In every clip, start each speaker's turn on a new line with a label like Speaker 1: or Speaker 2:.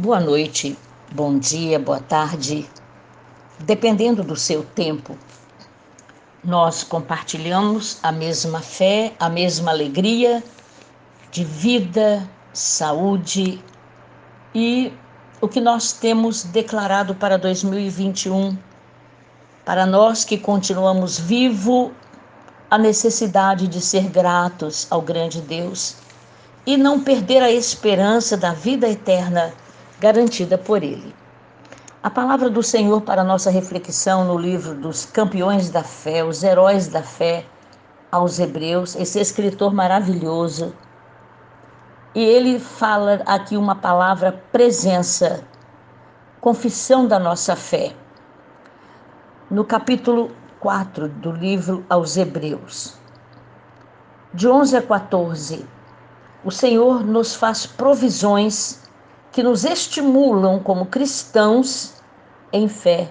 Speaker 1: Boa noite, bom dia, boa tarde. Dependendo do seu tempo, nós compartilhamos a mesma fé, a mesma alegria de vida, saúde e o que nós temos declarado para 2021. Para nós que continuamos vivo, a necessidade de ser gratos ao grande Deus e não perder a esperança da vida eterna garantida por Ele. A palavra do Senhor para nossa reflexão no livro dos campeões da fé, os heróis da fé, aos Hebreus, esse escritor maravilhoso. E ele fala aqui uma palavra presença, confissão da nossa fé. No capítulo 4 do livro aos Hebreus, de 11 a 14, o Senhor nos faz provisões que nos estimulam como cristãos em fé.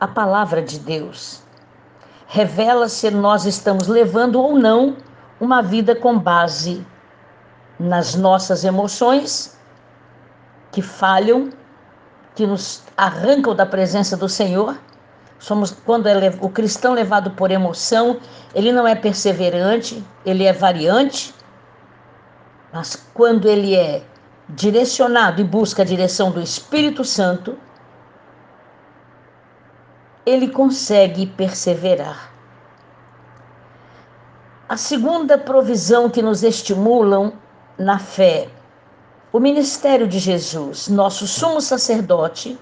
Speaker 1: A palavra de Deus revela se nós estamos levando ou não uma vida com base nas nossas emoções que falham, que nos arrancam da presença do Senhor. Somos quando é o cristão levado por emoção, ele não é perseverante, ele é variante. Mas quando ele é direcionado e busca a direção do Espírito Santo, ele consegue perseverar. A segunda provisão que nos estimulam na fé, o ministério de Jesus, nosso sumo sacerdote,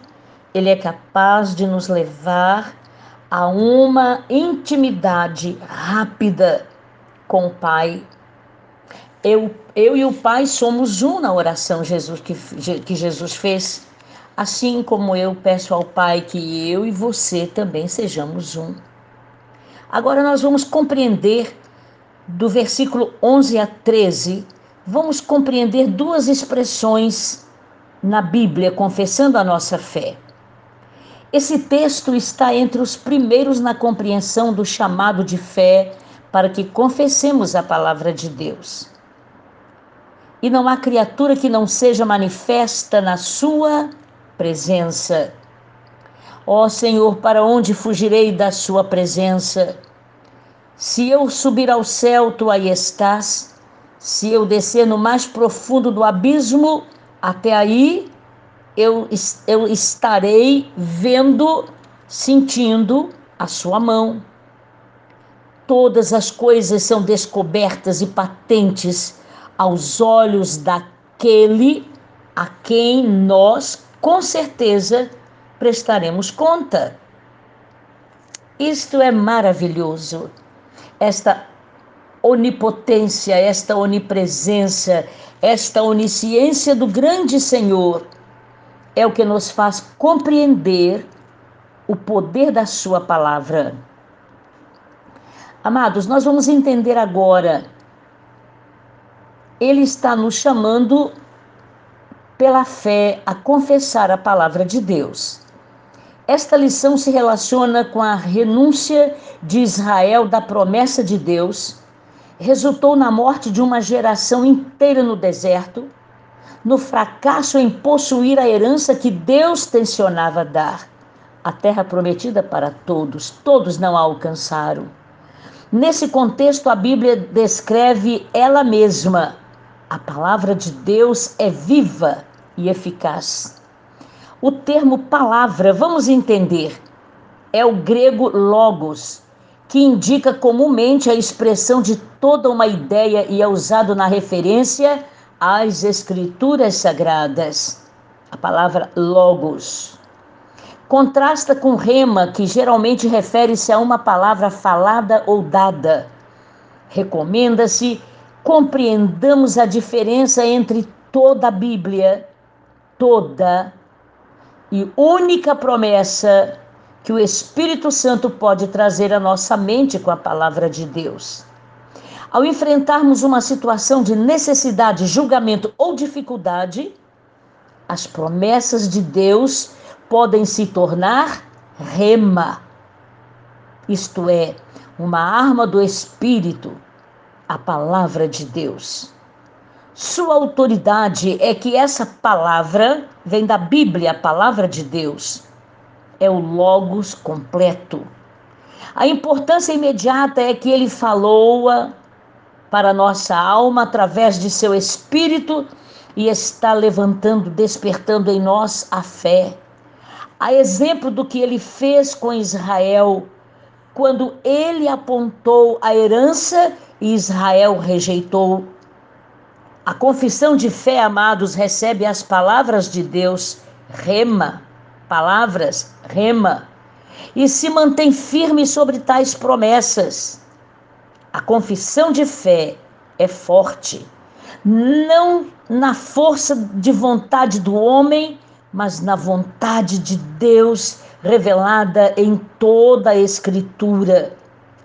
Speaker 1: ele é capaz de nos levar a uma intimidade rápida com o Pai eu, eu e o Pai somos um na oração Jesus que, que Jesus fez. Assim como eu peço ao Pai que eu e você também sejamos um. Agora nós vamos compreender do versículo 11 a 13, vamos compreender duas expressões na Bíblia confessando a nossa fé. Esse texto está entre os primeiros na compreensão do chamado de fé para que confessemos a palavra de Deus e não há criatura que não seja manifesta na sua presença. Ó Senhor, para onde fugirei da sua presença? Se eu subir ao céu, tu aí estás. Se eu descer no mais profundo do abismo, até aí eu, eu estarei vendo, sentindo a sua mão. Todas as coisas são descobertas e patentes aos olhos daquele a quem nós, com certeza, prestaremos conta. Isto é maravilhoso. Esta onipotência, esta onipresença, esta onisciência do grande Senhor é o que nos faz compreender o poder da Sua palavra. Amados, nós vamos entender agora ele está nos chamando pela fé a confessar a palavra de Deus. Esta lição se relaciona com a renúncia de Israel da promessa de Deus, resultou na morte de uma geração inteira no deserto, no fracasso em possuir a herança que Deus tensionava dar, a terra prometida para todos, todos não a alcançaram. Nesse contexto, a Bíblia descreve ela mesma a palavra de Deus é viva e eficaz. O termo palavra, vamos entender, é o grego logos, que indica comumente a expressão de toda uma ideia e é usado na referência às escrituras sagradas. A palavra logos contrasta com rema, que geralmente refere-se a uma palavra falada ou dada. Recomenda-se compreendamos a diferença entre toda a Bíblia, toda e única promessa que o Espírito Santo pode trazer à nossa mente com a palavra de Deus. Ao enfrentarmos uma situação de necessidade, julgamento ou dificuldade, as promessas de Deus podem se tornar rema, isto é, uma arma do Espírito a palavra de Deus. Sua autoridade é que essa palavra vem da Bíblia, a palavra de Deus. É o Logos completo. A importância imediata é que ele falou para nossa alma através de seu espírito e está levantando, despertando em nós a fé. A exemplo do que ele fez com Israel, quando ele apontou a herança Israel rejeitou. A confissão de fé, amados, recebe as palavras de Deus, rema, palavras, rema, e se mantém firme sobre tais promessas. A confissão de fé é forte, não na força de vontade do homem, mas na vontade de Deus revelada em toda a Escritura,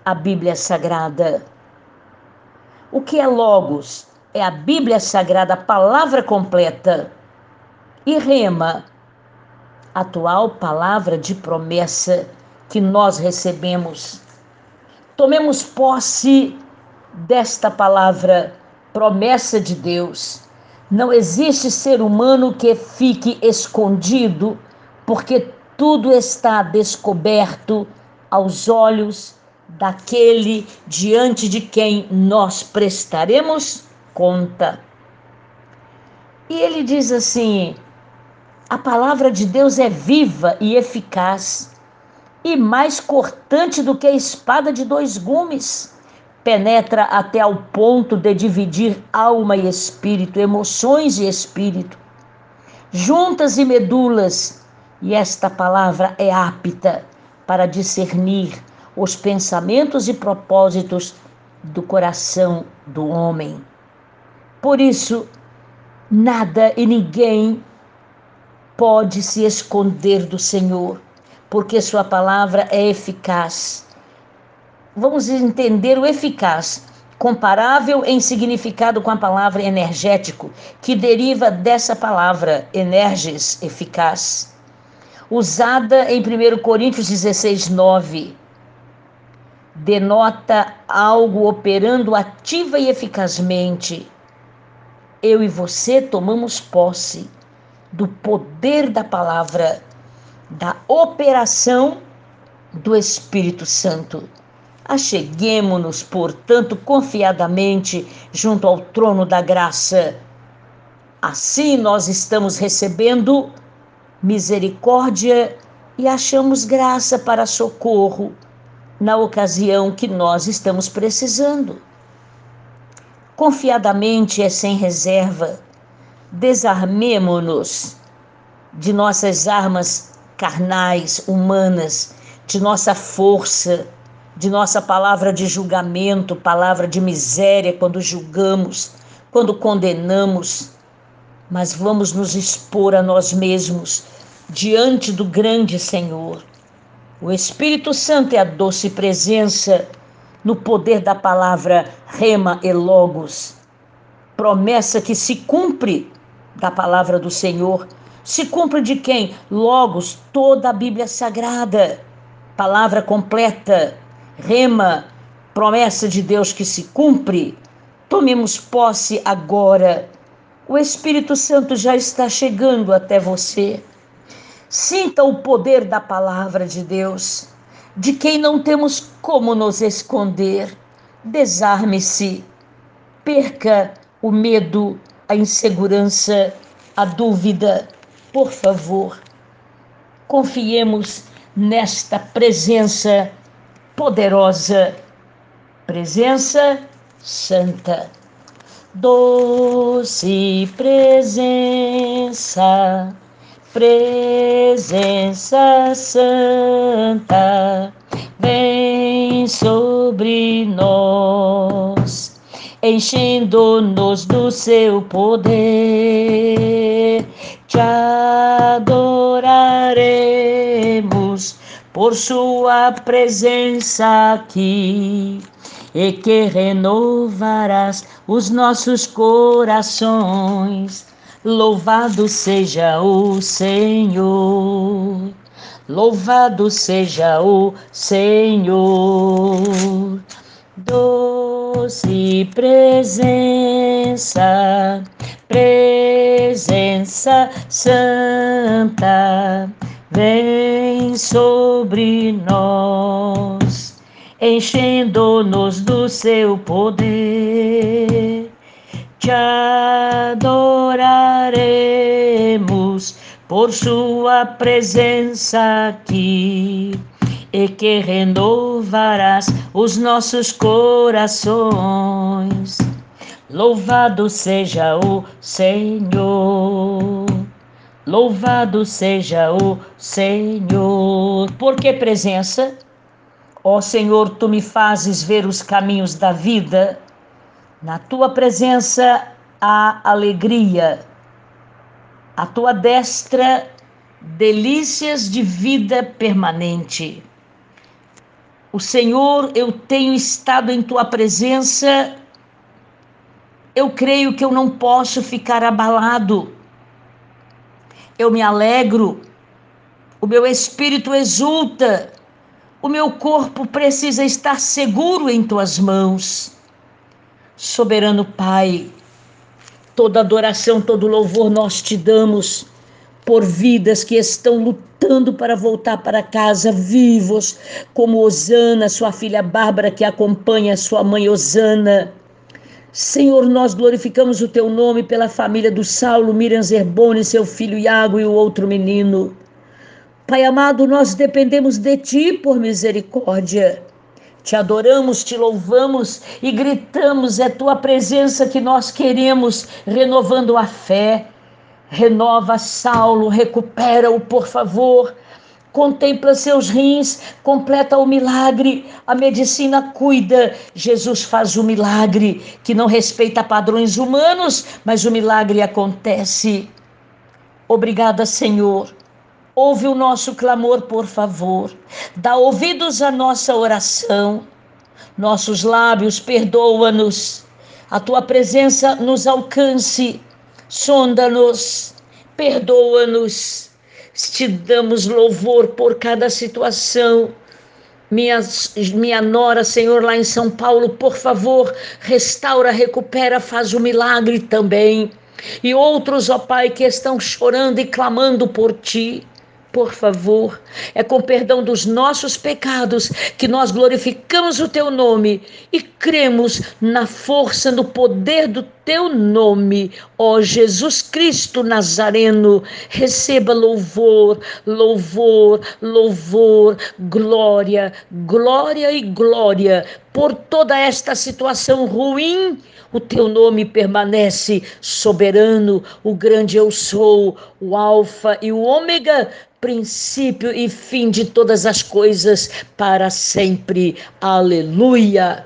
Speaker 1: a Bíblia Sagrada. O que é Logos? É a Bíblia Sagrada, a palavra completa. E Rema, atual palavra de promessa que nós recebemos. Tomemos posse desta palavra, promessa de Deus. Não existe ser humano que fique escondido, porque tudo está descoberto aos olhos daquele diante de quem nós prestaremos conta. E ele diz assim: a palavra de Deus é viva e eficaz, e mais cortante do que a espada de dois gumes. Penetra até ao ponto de dividir alma e espírito, emoções e espírito, juntas e medulas, e esta palavra é apta para discernir os pensamentos e propósitos do coração do homem. Por isso, nada e ninguém pode se esconder do Senhor, porque Sua palavra é eficaz. Vamos entender o eficaz, comparável em significado com a palavra energético, que deriva dessa palavra, energis, eficaz, usada em 1 Coríntios 16, 9 denota algo operando ativa e eficazmente. Eu e você tomamos posse do poder da palavra, da operação do Espírito Santo. Acheguemo-nos, portanto, confiadamente junto ao trono da graça. Assim nós estamos recebendo misericórdia e achamos graça para socorro na ocasião que nós estamos precisando. Confiadamente é sem reserva. Desarmemo-nos de nossas armas carnais, humanas, de nossa força, de nossa palavra de julgamento, palavra de miséria quando julgamos, quando condenamos, mas vamos nos expor a nós mesmos diante do grande Senhor o Espírito Santo é a doce presença no poder da palavra rema e logos, promessa que se cumpre da palavra do Senhor. Se cumpre de quem? Logos, toda a Bíblia Sagrada, palavra completa, rema, promessa de Deus que se cumpre. Tomemos posse agora. O Espírito Santo já está chegando até você. Sinta o poder da palavra de Deus, de quem não temos como nos esconder. Desarme-se, perca o medo, a insegurança, a dúvida. Por favor, confiemos nesta presença poderosa, presença santa. Doce presença presença santa vem sobre nós, enchendo-nos do seu poder. Te adoraremos por sua presença aqui e que renovarás os nossos corações Louvado seja o Senhor, louvado seja o Senhor, doce presença presença, santa, vem sobre nós, enchendo-nos do seu poder. Te adoraremos por sua presença aqui e que renovarás os nossos corações. Louvado seja o Senhor. Louvado seja o Senhor. Por que presença? Ó Senhor, tu me fazes ver os caminhos da vida. Na tua presença há alegria. A tua destra, delícias de vida permanente. O Senhor, eu tenho estado em tua presença, eu creio que eu não posso ficar abalado. Eu me alegro, o meu espírito exulta, o meu corpo precisa estar seguro em tuas mãos. Soberano Pai, toda adoração, todo louvor nós te damos por vidas que estão lutando para voltar para casa vivos, como Osana, sua filha Bárbara, que acompanha sua mãe Osana. Senhor, nós glorificamos o teu nome pela família do Saulo, Miriam Zerboni, seu filho Iago e o outro menino. Pai amado, nós dependemos de ti por misericórdia. Te adoramos, te louvamos e gritamos, é tua presença que nós queremos, renovando a fé Renova Saulo, recupera-o, por favor. Contempla seus rins, completa o milagre. A medicina cuida. Jesus faz o milagre que não respeita padrões humanos, mas o milagre acontece. Obrigada, Senhor. Ouve o nosso clamor, por favor. Dá ouvidos à nossa oração. Nossos lábios, perdoa-nos. A tua presença nos alcance sonda-nos, perdoa-nos, te damos louvor por cada situação. Minha, minha nora, Senhor, lá em São Paulo, por favor, restaura, recupera, faz o milagre também. E outros, ó Pai, que estão chorando e clamando por ti por favor. É com perdão dos nossos pecados que nós glorificamos o teu nome e cremos na força, no poder do teu nome, ó Jesus Cristo Nazareno. Receba louvor, louvor, louvor, glória, glória e glória por toda esta situação ruim o teu nome permanece soberano, o grande eu sou, o Alfa e o Ômega, princípio e fim de todas as coisas para sempre. Aleluia.